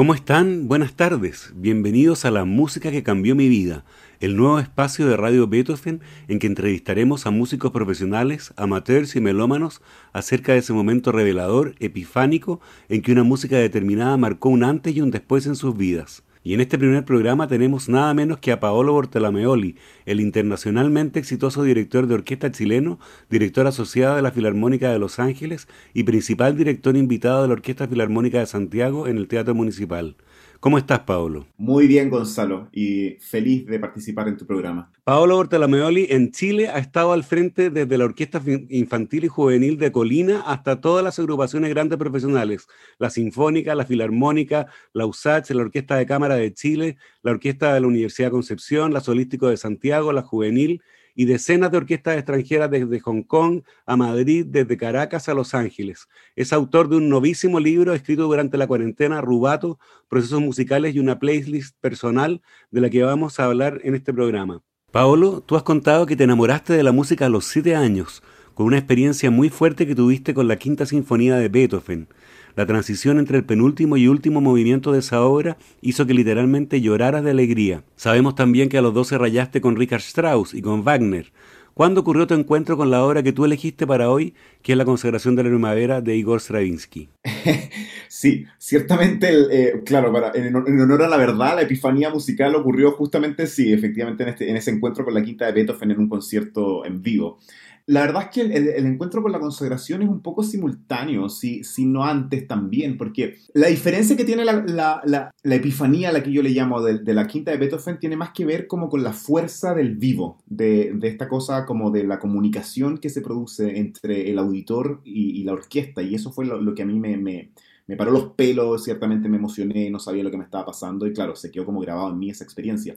¿Cómo están? Buenas tardes. Bienvenidos a La música que cambió mi vida el nuevo espacio de Radio Beethoven en que entrevistaremos a músicos profesionales, amateurs y melómanos acerca de ese momento revelador, epifánico, en que una música determinada marcó un antes y un después en sus vidas. Y en este primer programa tenemos nada menos que a Paolo Bortolameoli, el internacionalmente exitoso director de orquesta chileno, director asociado de la Filarmónica de Los Ángeles y principal director invitado de la Orquesta Filarmónica de Santiago en el Teatro Municipal. ¿Cómo estás, Paolo? Muy bien, Gonzalo, y feliz de participar en tu programa. Paolo Bortolameoli en Chile ha estado al frente desde la Orquesta Infantil y Juvenil de Colina hasta todas las agrupaciones grandes profesionales, la Sinfónica, la Filarmónica, la USACH, la Orquesta de Cámara de Chile, la Orquesta de la Universidad de Concepción, la Solístico de Santiago, la Juvenil y decenas de orquestas extranjeras desde Hong Kong a Madrid, desde Caracas a Los Ángeles. Es autor de un novísimo libro escrito durante la cuarentena, Rubato, Procesos Musicales y una playlist personal de la que vamos a hablar en este programa. Paolo, tú has contado que te enamoraste de la música a los siete años, con una experiencia muy fuerte que tuviste con la Quinta Sinfonía de Beethoven. La transición entre el penúltimo y último movimiento de esa obra hizo que literalmente lloraras de alegría. Sabemos también que a los 12 rayaste con Richard Strauss y con Wagner. ¿Cuándo ocurrió tu encuentro con la obra que tú elegiste para hoy, que es La consagración de la primavera de Igor Stravinsky? sí, ciertamente, eh, claro, en, honor a la verdad, la epifanía musical ocurrió justamente, sí, efectivamente, en, este, en ese encuentro con la quinta de Beethoven en un concierto en vivo. La verdad es que el, encuentro con la consagración es un poco simultáneo, si, si no antes también, porque la diferencia que tiene la, la, la, epifanía, la que yo le llamo de, la quinta de Beethoven, tiene más que ver como con la fuerza del vivo, de, de esta cosa como de la comunicación que se produce entre el auditor y, la orquesta, y eso fue lo, que a mí me, me me paró los pelos, ciertamente me emocioné, no sabía lo que me estaba pasando y claro, se quedó como grabado en mí esa experiencia.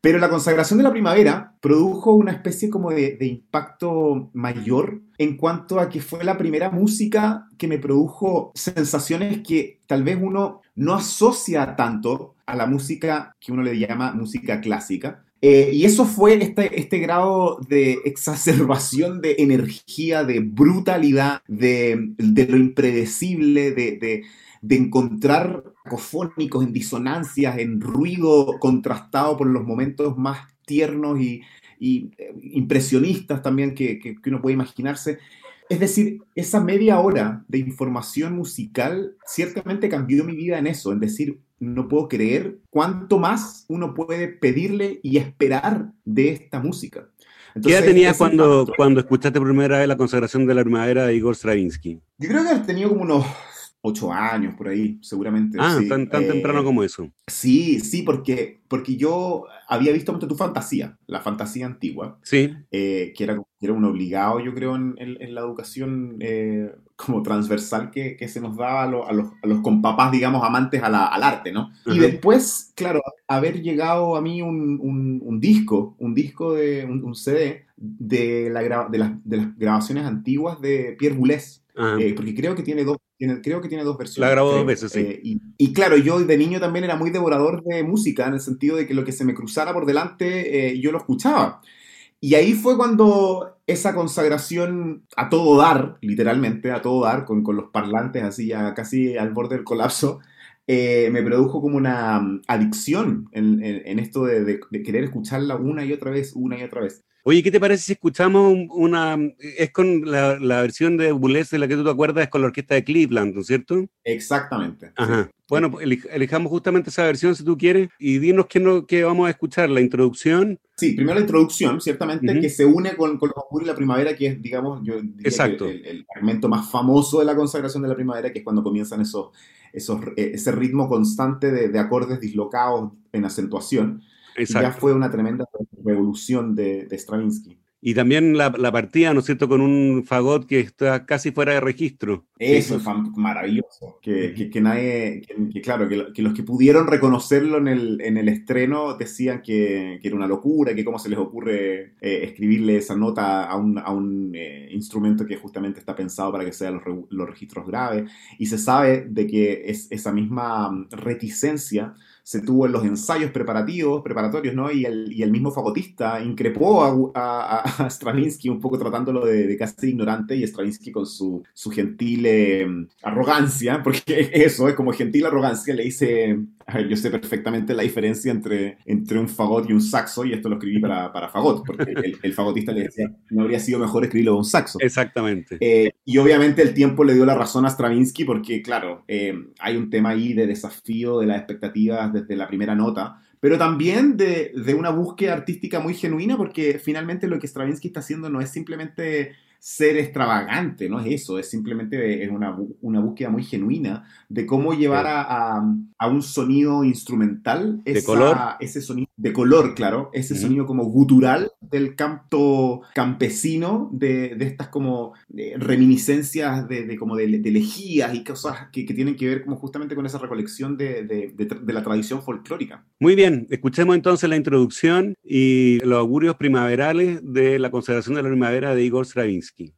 Pero la consagración de la primavera produjo una especie como de, de impacto mayor en cuanto a que fue la primera música que me produjo sensaciones que tal vez uno no asocia tanto a la música que uno le llama música clásica, eh, y eso fue este, este grado de exacerbación de energía, de brutalidad, de, lo impredecible, de, encontrar cacofónicos en disonancias, en ruido contrastado por los momentos más tiernos y, eh, impresionistas también que, que, uno puede imaginarse. Es decir, esa media hora de información musical ciertamente cambió mi vida en eso, en decir, no puedo creer cuánto más uno puede pedirle y esperar de esta música. ¿Qué edad tenías cuando, cuando escuchaste por primera vez la consagración de la primavera de Igor Stravinsky? Yo creo que has tenido como unos ocho años por ahí, seguramente. Ah, tan, tan temprano eh, como eso. Sí, sí, porque, porque yo había visto mucho tu fantasía, la fantasía antigua. Sí. Eh, que, era, era un obligado, yo creo, en, en, la educación eh, como transversal que, que, se nos daba a, a, los, a los compapás, digamos, amantes al arte, ¿no? Y después, claro, haber llegado a mí un, un, un disco, un disco de un, CD de, la, de, las, de las grabaciones antiguas de Pierre Boulez. porque creo que tiene dos creo que tiene dos versiones. La grabó dos veces, sí. Eh, y, claro, yo de niño también era muy devorador de música, en el sentido de que lo que se me cruzara por delante, eh, yo lo escuchaba. Y ahí fue cuando esa consagración a todo dar, literalmente a todo dar, con, con los parlantes así ya casi al borde del colapso, eh, me produjo como una mm, adicción en, en, esto de, de, querer escucharla una y otra vez, una y otra vez. Oye, ¿qué te parece si escuchamos una... Es con la, la versión de Boulez de la que tú te acuerdas, es con la orquesta de Cleveland, ¿no es cierto? Exactamente. Ajá. Bueno, pues elijamos justamente esa versión si tú quieres y dinos qué, no, qué vamos a escuchar, la introducción. Sí, primero la introducción, ciertamente, que se une con, con los y la primavera, que es, digamos, yo Exacto. el, el, fragmento más famoso de la consagración de la primavera, que es cuando comienzan esos, esos, eh, ese ritmo constante de, de acordes dislocados en acentuación ya fue una tremenda revolución de, Stravinsky. Y también la, partida, ¿no es cierto?, con un fagot que está casi fuera de registro. Eso es maravilloso. Que, que, nadie, que, claro, que, los que pudieron reconocerlo en el, en el estreno decían que, era una locura, que cómo se les ocurre eh, escribirle esa nota a un, a un eh, instrumento que justamente está pensado para que sean los, los registros graves. Y se sabe de que es esa misma reticencia se tuvo en los ensayos preparativos, preparatorios, ¿no? Y el, y el mismo fagotista increpó a, a, Stravinsky un poco tratándolo de, casi ignorante y Stravinsky con su, su gentil eh, arrogancia, porque eso es como gentil arrogancia, le dice, yo sé perfectamente la diferencia entre, entre un fagot y un saxo, y esto lo escribí para, para fagot, porque el, fagotista le decía, no habría sido mejor escribirlo de un saxo. Exactamente. Eh, y obviamente el tiempo le dio la razón a Stravinsky, porque claro, eh, hay un tema ahí de desafío de las expectativas desde la primera nota, pero también de, de una búsqueda artística muy genuina, porque finalmente lo que Stravinsky está haciendo no es simplemente ser extravagante, no es eso, es simplemente es una, una búsqueda muy genuina de cómo llevar a, a, un sonido instrumental, de color. ese sonido de color, claro, ese sonido como gutural del canto campesino, de, de estas como eh, reminiscencias de, de como de, lejías y cosas que, que, tienen que ver como justamente con esa recolección de, de la tradición folclórica. Muy bien, escuchemos entonces la introducción y los augurios primaverales de la consideración de la primavera de Igor Stravinsky. Zelensky.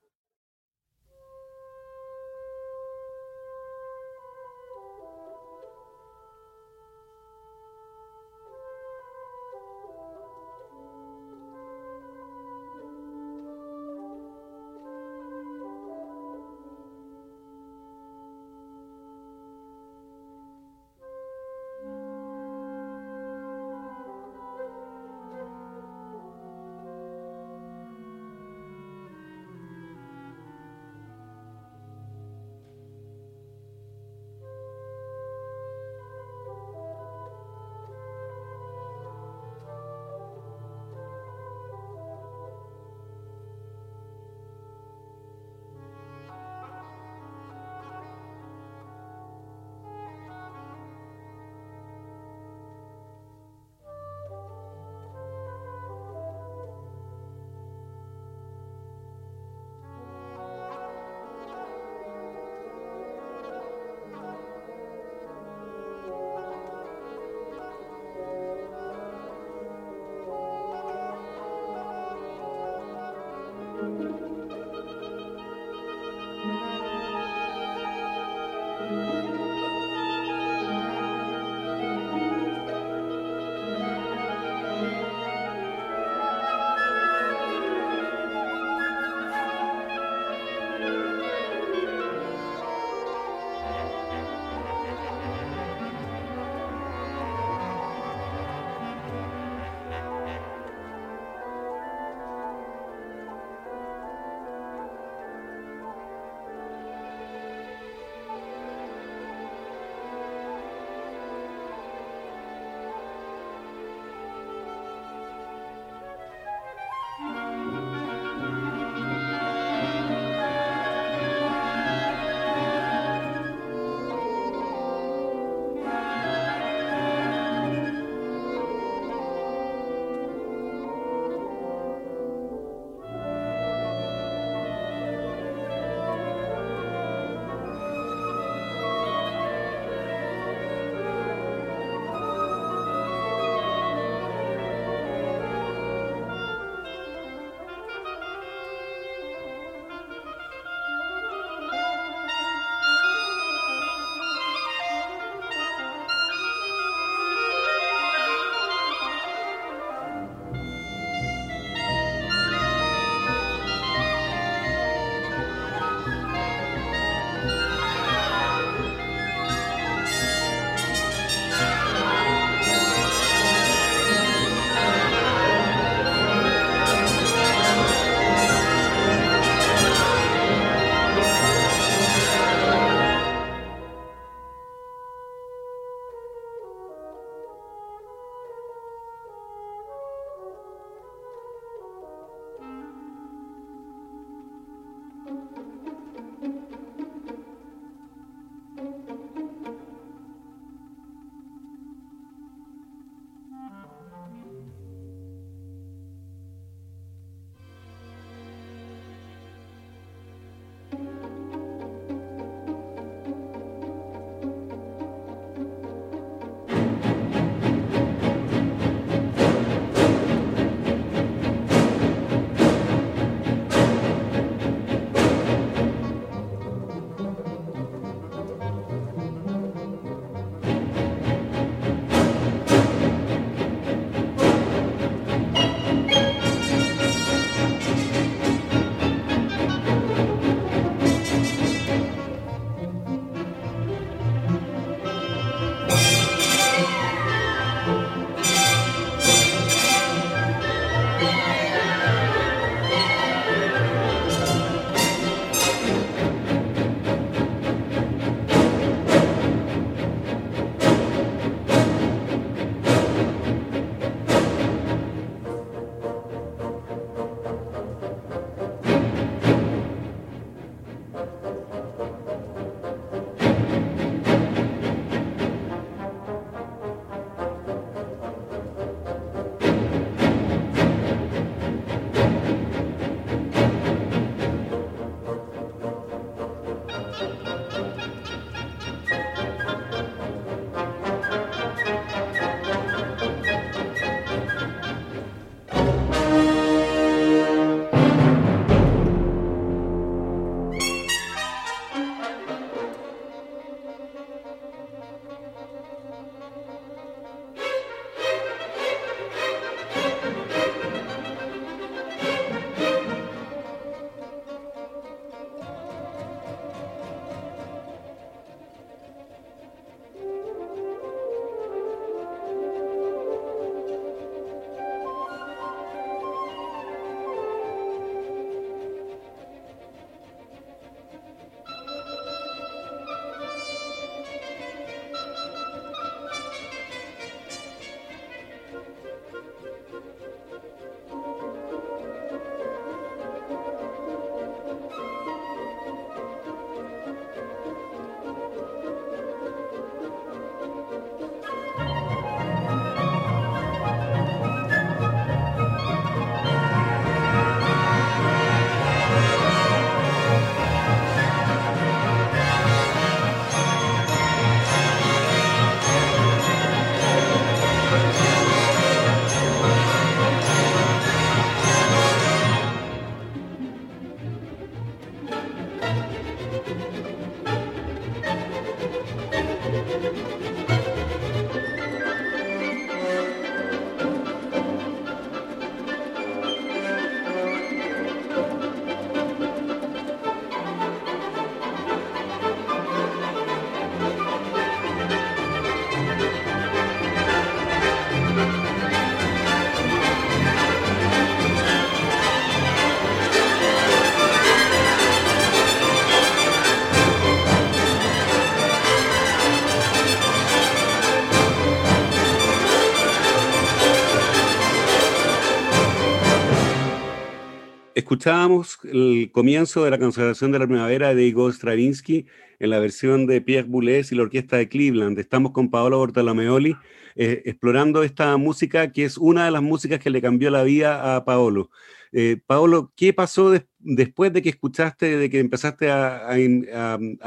Escuchábamos el comienzo de la consagración de la primavera de Igor Stravinsky en la versión de Pierre Boulez y la orquesta de Cleveland. Estamos con Paolo Bortolomeoli eh, explorando esta música que es una de las músicas que le cambió la vida a Paolo. Eh, Paolo, ¿qué pasó después de que escuchaste, de que empezaste a,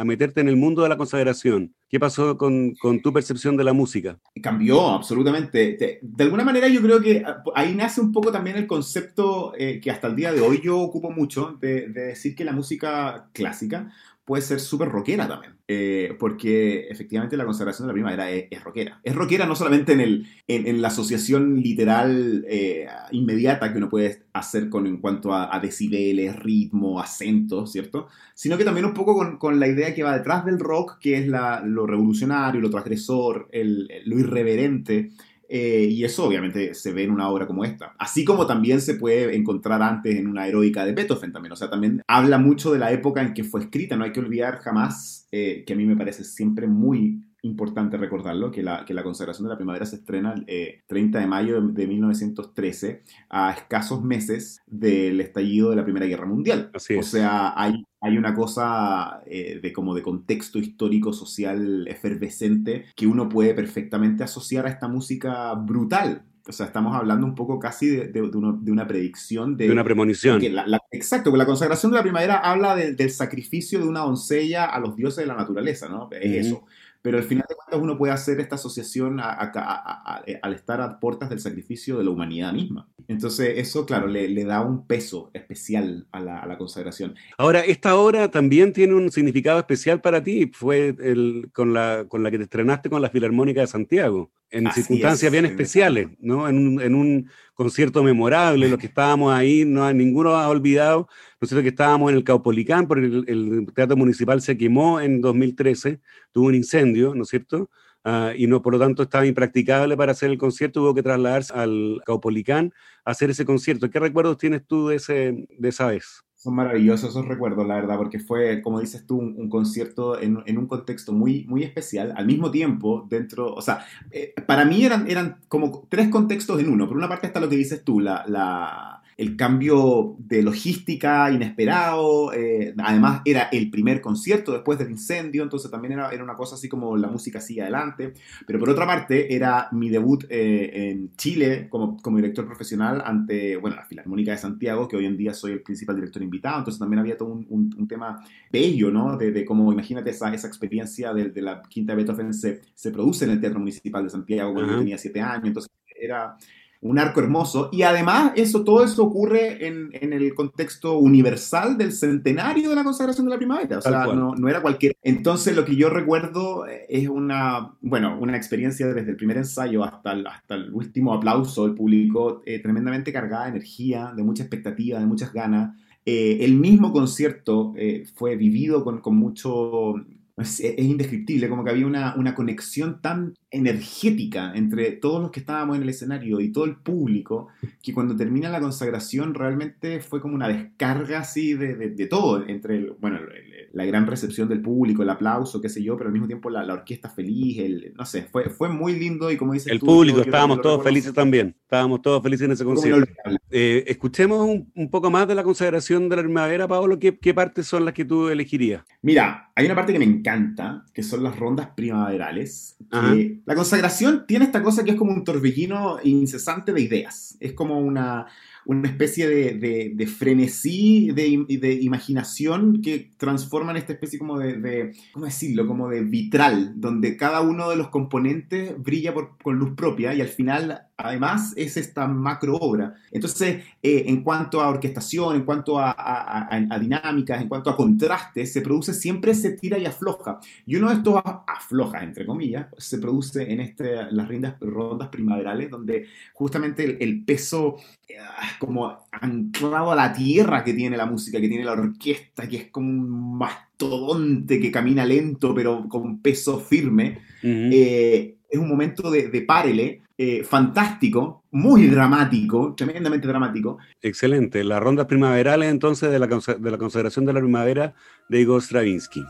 meterte en el mundo de la consagración? ¿Qué pasó con, tu percepción de la música? Cambió, absolutamente. De, alguna manera yo creo que ah, ahí nace un poco también el concepto eh, que hasta el día de hoy yo ocupo mucho, de decir que la música clásica puede ser súper rockera también, eh, porque efectivamente la consagración de la primavera es, es rockera. Es rockera no solamente en, el, en, la asociación literal eh, inmediata que uno puede hacer con, en cuanto a, decibeles, ritmo, acento, ¿cierto? Sino que también un poco con, con la idea que va detrás del rock, que es la, lo revolucionario, lo transgresor, el, lo irreverente. Eh, y eso obviamente se ve en una obra como esta. Así como también se puede encontrar antes en una heroica de Beethoven también. O sea, también habla mucho de la época en que fue escrita. No hay que olvidar jamás, eh, que a mí me parece siempre muy importante recordarlo, que la, que la consagración de la primavera se estrena el eh, 30 de mayo de, 1913, a escasos meses del estallido de la Primera Guerra Mundial. Así o sea, hay, hay una cosa eh, de como de contexto histórico, social, efervescente, que uno puede perfectamente asociar a esta música brutal, o sea, estamos hablando un poco casi de, de, una predicción. De, una premonición. exacto, porque la consagración de la primavera habla del sacrificio de una doncella a los dioses de la naturaleza, ¿no? Es eso pero al final de cuentas uno puede hacer esta asociación al estar a puertas del sacrificio de la humanidad misma. Entonces eso, claro, le, da un peso especial a la, consagración. Ahora, esta obra también tiene un significado especial para ti, fue el, con, la, con la que te estrenaste con la Filarmónica de Santiago, en circunstancias bien especiales, ¿no? En un, en un concierto memorable, los que estábamos ahí, no ninguno ha olvidado, ¿no es cierto?, que estábamos en el Caupolicán, porque el, Teatro Municipal se quemó en 2013, tuvo un incendio, ¿no es cierto?, ah, y no, por lo tanto estaba impracticable para hacer el concierto, hubo que trasladarse al Caupolicán a hacer ese concierto. ¿Qué recuerdos tienes tú de, ese, de esa vez? Son maravillosos esos recuerdos, la verdad, porque fue, como dices tú, un, concierto en, en, un contexto muy, muy especial, al mismo tiempo, dentro, o sea, eh, para mí eran, eran como tres contextos en uno. Por una parte está lo que dices tú, la, la el cambio de logística inesperado, eh, además era el primer concierto después del incendio, entonces también era, era, una cosa así como la música sigue adelante, pero por otra parte era mi debut eh, en Chile como, como, director profesional ante, bueno, la Filarmónica de Santiago, que hoy en día soy el principal director invitado, entonces también había todo un, un, tema bello, ¿no? De, de, cómo, imagínate esa, esa experiencia de, de, la Quinta Beethoven se, se produce en el Teatro Municipal de Santiago cuando yo tenía siete años, entonces era un arco hermoso. Y además, eso, todo eso ocurre en, en, el contexto universal del centenario de la consagración de la primavera. O sea, no, no, era cualquier. Entonces, lo que yo recuerdo eh, es una, bueno, una experiencia desde el primer ensayo hasta el, hasta el último aplauso del público, eh, tremendamente cargada de energía, de mucha expectativa, de muchas ganas. Eh, el mismo concierto fue vivido con, con mucho es, es, indescriptible, como que había una, una, conexión tan energética entre todos los que estábamos en el escenario y todo el público, que cuando termina la consagración realmente fue como una descarga así de, de, todo, entre el, bueno, la gran recepción del público, el aplauso, qué sé yo, pero al mismo tiempo la, la orquesta feliz, el, no sé, fue, fue muy lindo y como dice El público, estábamos todos felices también, estábamos todos felices en ese concierto. Eh, escuchemos un, un, poco más de la consagración de la primavera, Pablo, ¿qué, ¿qué partes son las que tú elegirías? Mira, hay una parte que me encanta, que son las rondas primaverales. Que la consagración tiene esta cosa que es como un torbellino incesante de ideas. Es como una, una especie de, de, de frenesí de, de, imaginación que transforma en esta especie como de, ¿cómo decirlo? Como de vitral, donde cada uno de los componentes brilla por, con luz propia y al final además es esta macro obra. Entonces, eh, en cuanto a orquestación, en cuanto a, a, a, dinámicas, en cuanto a contrastes, se produce siempre se tira y afloja. Y uno de estos afloja, entre comillas, se produce en este, las rondas, rondas primaverales, donde justamente el, el peso eh, como anclado a la tierra que tiene la música, que tiene la orquesta, que es como un mastodonte que camina lento pero con peso firme, uh -huh. eh, es un momento de, de párele eh, fantástico, muy dramático, tremendamente dramático. Excelente. Las rondas primaverales entonces de la, de la consagración de la primavera de Igor Stravinsky.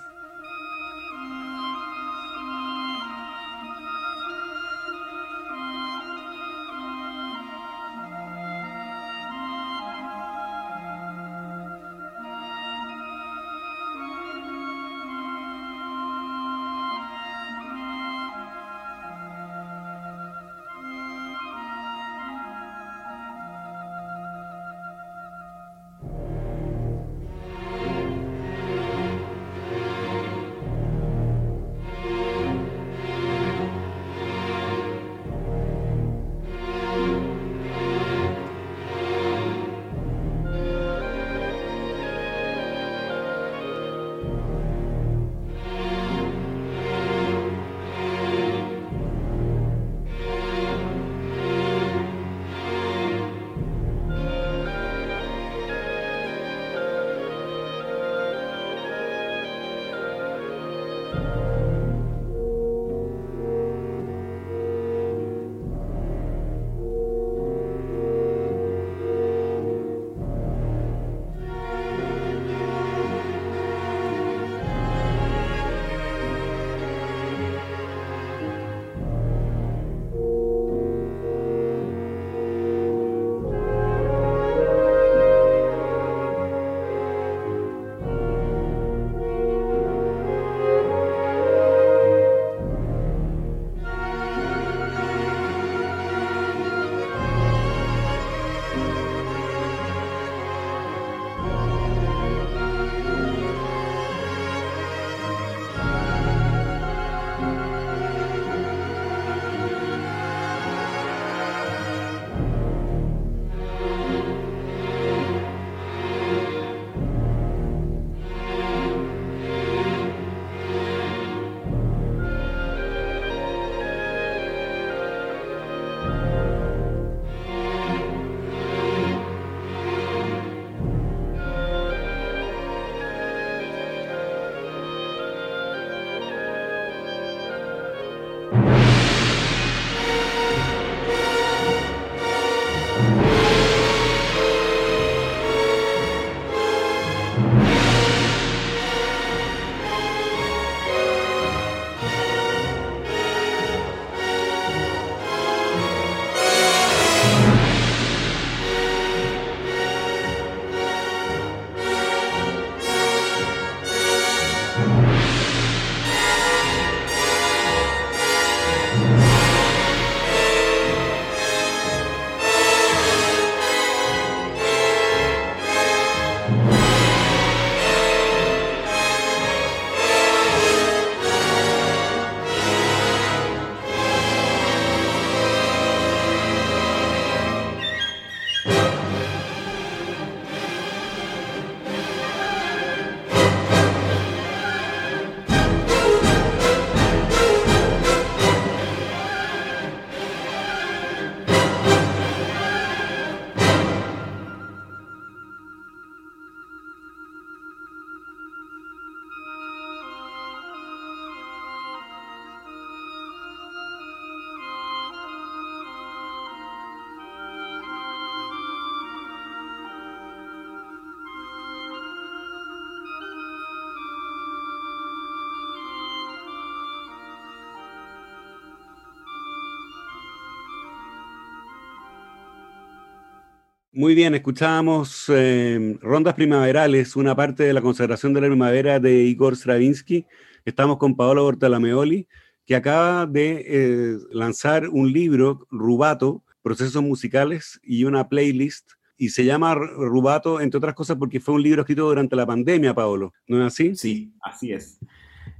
Muy bien, escuchábamos eh, Rondas Primaverales, una parte de la consagración de la primavera de Igor Stravinsky. Estamos con Paolo Bortalameoli, que acaba de eh, lanzar un libro, Rubato, Procesos Musicales, y una playlist. Y se llama Rubato, entre otras cosas, porque fue un libro escrito durante la pandemia, Paolo. ¿No es así? Sí, así es.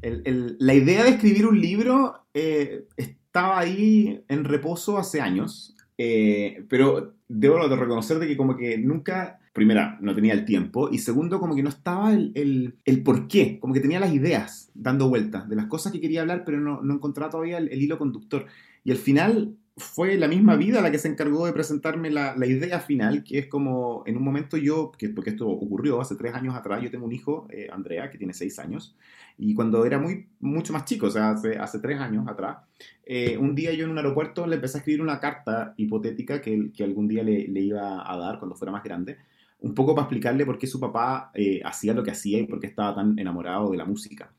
la idea de escribir un libro eh, estaba ahí en reposo hace años, eh, pero debo de reconocer de que como que nunca, primera, no tenía el tiempo, y segundo, como que no estaba el, el, por qué, como que tenía las ideas dando vueltas de las cosas que quería hablar, pero no, no encontraba todavía el, hilo conductor. Y al final fue la misma vida la que se encargó de presentarme la, la, idea final, que es como en un momento yo, que, porque esto ocurrió hace tres años atrás, yo tengo un hijo, eh, Andrea, que tiene seis años, y cuando era muy, mucho más chico, o sea, hace, hace tres años atrás, eh, un día yo en un aeropuerto le empecé a escribir una carta hipotética que, que algún día le, le, iba a dar cuando fuera más grande, un poco para explicarle por qué su papá eh, hacía lo que hacía y por qué estaba tan enamorado de la música.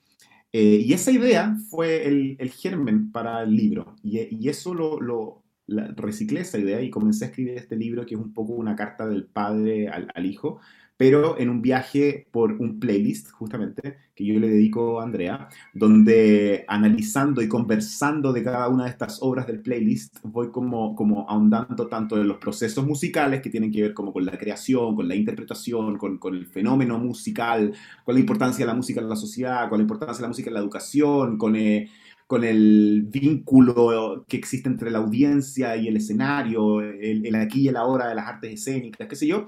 Eh, y esa idea fue el, el, germen para el libro. Y, y eso lo, lo reciclé esa idea y comencé a escribir este libro que es un poco una carta del padre al, al hijo, pero en un viaje por un playlist, justamente, que yo le dedico a Andrea, donde analizando y conversando de cada una de estas obras del playlist, voy como, como ahondando tanto en los procesos musicales que tienen que ver como con la creación, con la interpretación, con, con el fenómeno musical, con la importancia de la música en la sociedad, con la importancia de la música en la educación, con... Eh, con el vínculo que existe entre la audiencia y el escenario, el, el, aquí y el ahora de las artes escénicas, qué sé yo,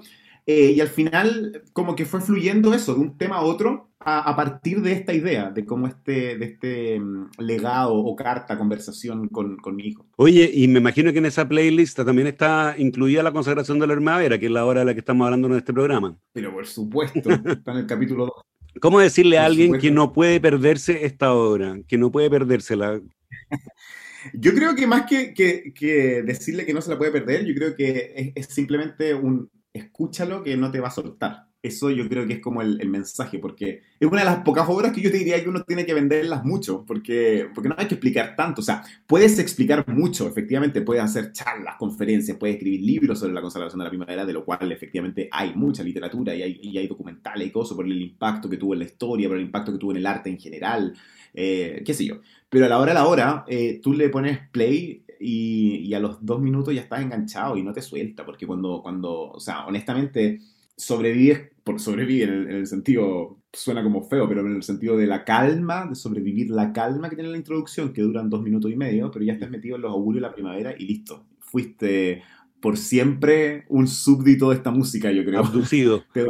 eh, y al final, como que fue fluyendo eso, de un tema a otro, a, partir de esta idea, de cómo este, de este mm, legado o carta, conversación con, con, mi hijo. Oye, y me imagino que en esa playlist también está incluida la consagración de la primavera, que es la hora de la que estamos hablando en este programa. Pero por supuesto, está en el capítulo 2. ¿Cómo decirle a alguien que no puede perderse esta obra, que no puede perdérsela? Yo creo que más que, que, que, decirle que no se la puede perder, yo creo que es, es simplemente un, escúchalo que no te va a soltar. Eso yo creo que es como el, mensaje, porque es una de las pocas obras que yo te diría que uno tiene que venderlas mucho, porque, porque no hay que explicar tanto. O sea, puedes explicar mucho, efectivamente, puedes hacer charlas, conferencias, puedes escribir libros sobre la conservación de la primavera, de lo cual efectivamente hay mucha literatura y hay, y hay documentales y cosas por el impacto que tuvo en la historia, por el impacto que tuvo en el arte en general, eh, qué sé yo. Pero a la hora a la hora, eh, tú le pones play y, a los dos minutos ya estás enganchado y no te suelta, porque cuando, cuando o sea, honestamente, sobrevives, por sobrevivir en el, sentido, suena como feo, pero en el sentido de la calma, de sobrevivir la calma que tiene la introducción, que duran dos minutos y medio, pero ya estás metido en los augurios de la primavera y listo. Fuiste por siempre un súbdito de esta música, yo creo. Abducido. Te,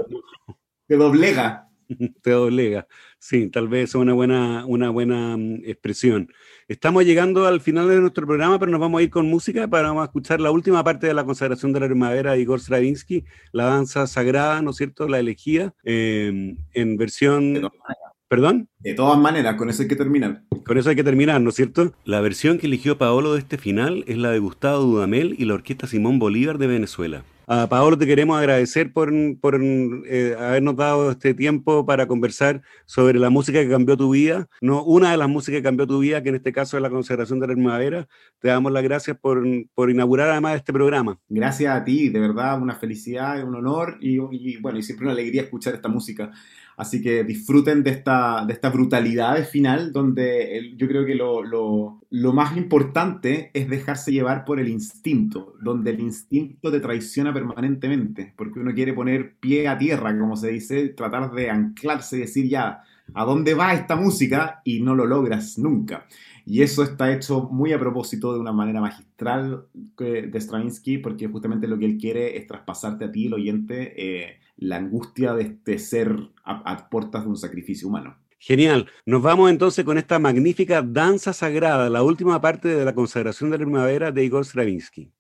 te doblega. te doblega. Sí, tal vez es una buena, una buena mm, expresión. Estamos llegando al final de nuestro programa, pero nos vamos a ir con música para vamos a escuchar la última parte de la consagración de la primavera de Igor Stravinsky, la danza sagrada, ¿no es cierto? La elegía, em, en versión... ¿Perdón? De todas maneras, con eso hay que terminar. Con eso hay que terminar, ¿no es cierto? La versión que eligió Paolo de este final es la de Gustavo Dudamel y la Orquesta Simón Bolívar de Venezuela. A Paolo te queremos agradecer por, por eh, habernos dado este tiempo para conversar sobre la música que cambió tu vida, no una de las músicas que cambió tu vida, que en este caso es la consagración de la primavera. Te damos las gracias por, por inaugurar además este programa. Gracias a ti, de verdad, una felicidad, un honor y, y bueno, y siempre una alegría escuchar esta música. Así que disfruten de esta, de esta brutalidad de final, donde yo creo que lo, lo, lo, más importante es dejarse llevar por el instinto, donde el instinto te traiciona permanentemente, porque uno quiere poner pie a tierra, como se dice, tratar de anclarse y decir ya, ¿a dónde va esta música? Y no lo logras nunca. Y eso está hecho muy a propósito de una manera magistral de Stravinsky, porque justamente lo que él quiere es traspasarte a ti, el oyente, eh, la angustia de este ser a, puertas de un sacrificio humano. Genial. Nos vamos entonces con esta magnífica danza sagrada, la última parte de la consagración de la primavera de Igor Stravinsky.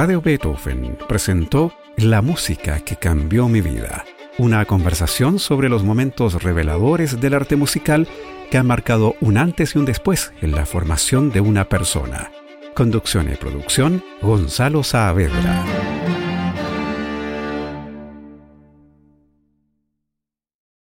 Radio Beethoven presentó La música que cambió mi vida, una conversación sobre los momentos reveladores del arte musical que han marcado un antes y un después en la formación de una persona. Conducción y producción, Gonzalo Saavedra.